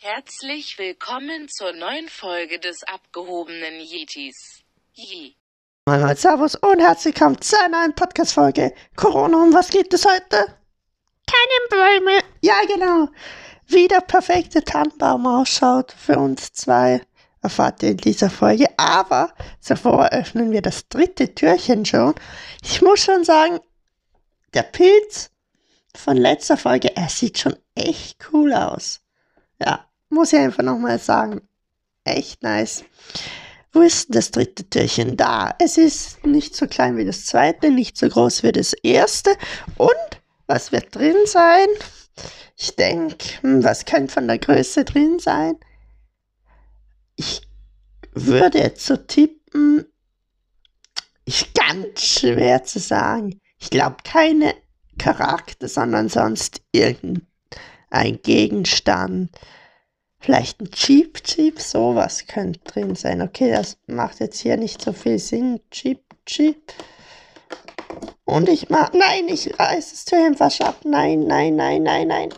Herzlich willkommen zur neuen Folge des abgehobenen Yetis. Yi. Mal Servus und herzlich willkommen zu einer neuen Podcast-Folge. Corona, um was geht es heute? Keine Bäume. Ja, genau. Wie der perfekte Tannenbaum ausschaut für uns zwei, erfahrt ihr in dieser Folge. Aber zuvor öffnen wir das dritte Türchen schon. Ich muss schon sagen, der Pilz von letzter Folge, er sieht schon echt cool aus. Ja, muss ich einfach nochmal sagen. Echt nice. Wo ist denn das dritte Türchen? Da. Es ist nicht so klein wie das zweite, nicht so groß wie das erste. Und was wird drin sein? Ich denke, hm, was könnte von der Größe drin sein? Ich würde jetzt so tippen, ist ganz schwer zu sagen. Ich glaube keine Charakter, sondern sonst irgendein Gegenstand. Vielleicht ein Cheap Cheap, sowas könnte drin sein. Okay, das macht jetzt hier nicht so viel Sinn. Cheap Cheap. Und ich mach. Nein, ich reiß das Türchen fast ab. Nein, nein, nein, nein, nein.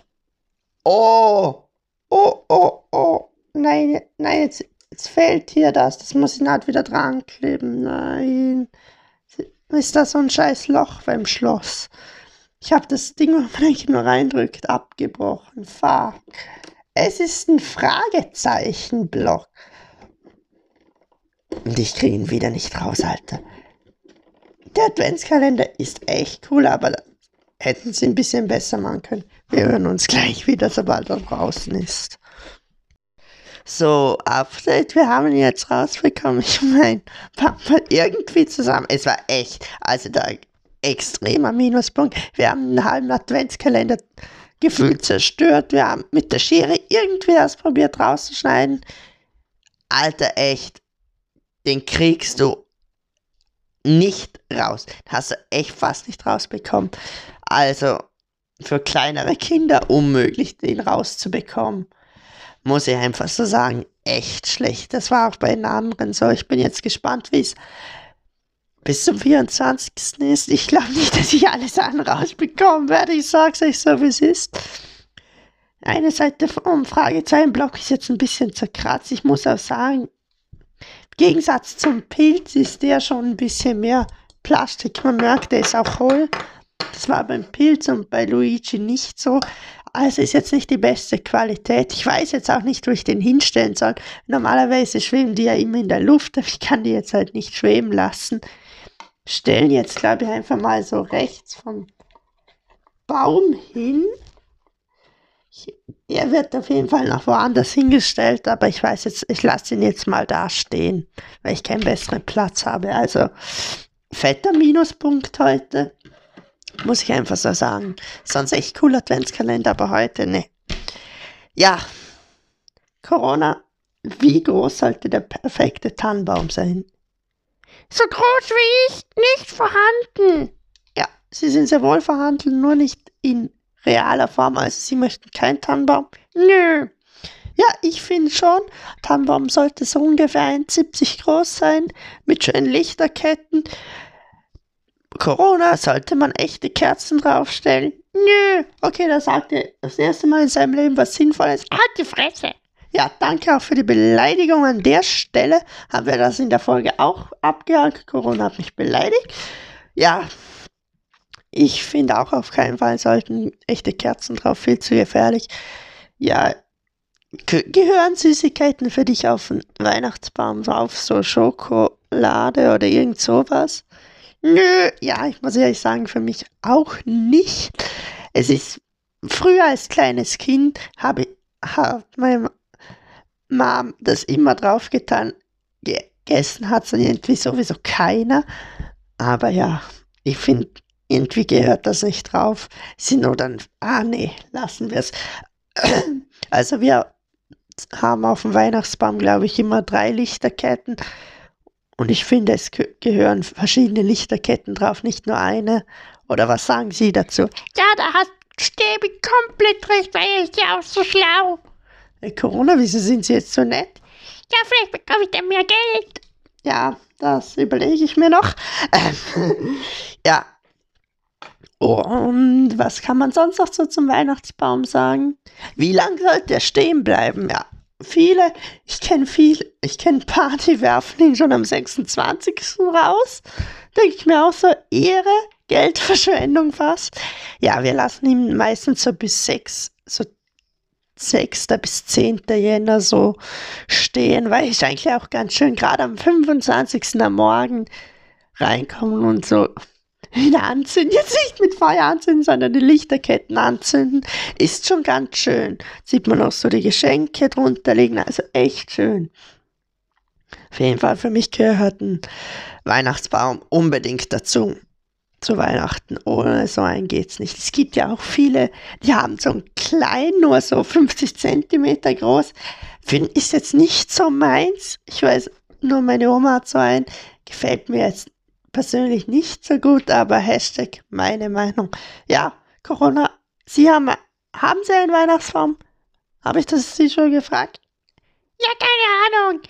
Oh! Oh, oh, oh. Nein, nein, jetzt, jetzt fehlt hier das. Das muss ich nicht wieder dran kleben. Nein. Ist da so ein scheiß Loch beim Schloss? Ich habe das Ding, wo man eigentlich nur reindrückt, abgebrochen. Fuck. Es ist ein Fragezeichenblock. Und ich kriege ihn wieder nicht raus, Alter. Der Adventskalender ist echt cool, aber hätten sie ein bisschen besser machen können. Wir hören uns gleich wieder, sobald er draußen ist. So, Update, wir haben ihn jetzt rausbekommen. Ich meine, Papa irgendwie zusammen. Es war echt, also der extremer Minuspunkt. Wir haben einen halben Adventskalender gefühlt zerstört. Wir haben mit der Schere irgendwie das probiert rauszuschneiden. Alter, echt, den kriegst du nicht raus. Den hast du echt fast nicht rausbekommen. Also, für kleinere Kinder unmöglich, den rauszubekommen. Muss ich einfach so sagen, echt schlecht. Das war auch bei den anderen so. Ich bin jetzt gespannt, wie es bis zum 24. ist. Ich glaube nicht, dass ich alles an rausbekommen werde. Ich sage es euch so, wie es ist. Eine Seite vom Fragezeichenblock ist jetzt ein bisschen zerkratzt. Ich muss auch sagen, im Gegensatz zum Pilz ist der schon ein bisschen mehr Plastik. Man merkt, der ist auch hohl. Das war beim Pilz und bei Luigi nicht so. Also ist jetzt nicht die beste Qualität. Ich weiß jetzt auch nicht, wo ich den hinstellen soll. Normalerweise schweben die ja immer in der Luft, aber ich kann die jetzt halt nicht schweben lassen stellen jetzt, glaube ich, einfach mal so rechts vom Baum hin. Er wird auf jeden Fall noch woanders hingestellt, aber ich weiß jetzt, ich lasse ihn jetzt mal da stehen, weil ich keinen besseren Platz habe. Also fetter Minuspunkt heute, muss ich einfach so sagen. Sonst echt cool Adventskalender, aber heute ne. Ja, Corona, wie groß sollte der perfekte Tannenbaum sein? So groß wie ich, nicht vorhanden. Ja, sie sind sehr wohl vorhanden, nur nicht in realer Form. Also sie möchten keinen Tannenbaum. Nö. Ja, ich finde schon, Tannenbaum sollte so ungefähr 1,70 groß sein, mit schönen Lichterketten. Corona sollte man echte Kerzen draufstellen. Nö. Okay, da sagt er das erste Mal in seinem Leben was Sinnvolles. Halt die Fresse. Ja, danke auch für die Beleidigung an der Stelle. Haben wir das in der Folge auch abgehakt. Corona hat mich beleidigt. Ja, ich finde auch auf keinen Fall sollten echte Kerzen drauf, viel zu gefährlich. Ja, gehören Süßigkeiten für dich auf den Weihnachtsbaum drauf, so Schokolade oder irgend sowas? Nö, ja, ich muss ehrlich sagen, für mich auch nicht. Es ist früher als kleines Kind habe ich hat meine Mom das immer draufgetan. Gegessen hat es irgendwie sowieso keiner. Aber ja, ich finde, irgendwie gehört das nicht drauf. Sie nur dann, ah nee, lassen wir es. Also wir haben auf dem Weihnachtsbaum, glaube ich, immer drei Lichterketten. Und ich finde, es gehören verschiedene Lichterketten drauf, nicht nur eine. Oder was sagen Sie dazu? Ja, da hat Stäbi komplett recht, weil ist ja auch so schlau. Hey Corona, wieso sind Sie jetzt so nett? Ja, vielleicht bekomme ich dann mehr Geld. Ja, das überlege ich mir noch. Ähm, ja. Und was kann man sonst noch so zum Weihnachtsbaum sagen? Wie lange sollte er stehen bleiben? Ja, viele, ich kenne viele, ich kenne ein paar, die werfen ihn schon am 26. raus. Denke ich mir auch so, Ehre, Geldverschwendung fast. Ja, wir lassen ihn meistens so bis 6, so 6. bis 10. Jänner so stehen, weil ich eigentlich auch ganz schön gerade am 25. am Morgen reinkommen und so wieder anzünden. Jetzt nicht mit Feuer anzünden, sondern die Lichterketten anzünden. Ist schon ganz schön. Sieht man auch so die Geschenke drunter liegen. Also echt schön. Auf jeden Fall für mich gehört ein Weihnachtsbaum unbedingt dazu. Zu Weihnachten. Ohne so einen geht's nicht. Es gibt ja auch viele, die haben so einen kleinen, nur so 50 Zentimeter groß. Finde ich jetzt nicht so meins. Ich weiß, nur meine Oma hat so einen. Gefällt mir jetzt persönlich nicht so gut, aber Hashtag meine Meinung. Ja, Corona, Sie haben, haben Sie einen Weihnachtsbaum? Habe ich das Sie schon gefragt? Ja, keine Ahnung.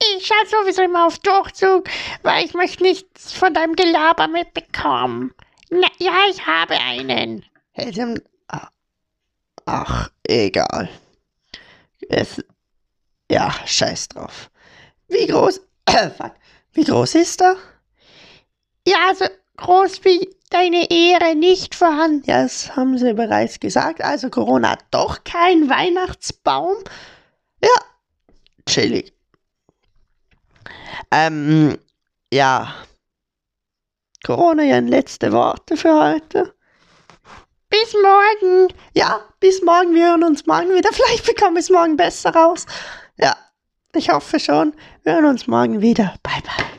Ich schaue sowieso immer auf Durchzug, weil ich möchte nichts von deinem Gelaber mitbekommen. Na, ja, ich habe einen. Hätte, ach, egal. Es, ja, scheiß drauf. Wie groß, äh, fuck, wie groß ist er? Ja, so groß wie deine Ehre nicht vorhanden. Ja, das haben sie bereits gesagt. Also Corona hat doch kein Weihnachtsbaum. Ja, chillig. Ähm, ja. Corona, ja, letzte Worte für heute. Bis morgen. Ja, bis morgen. Wir hören uns morgen wieder. Vielleicht bekommen wir es morgen besser raus. Ja, ich hoffe schon. Wir hören uns morgen wieder. Bye, bye.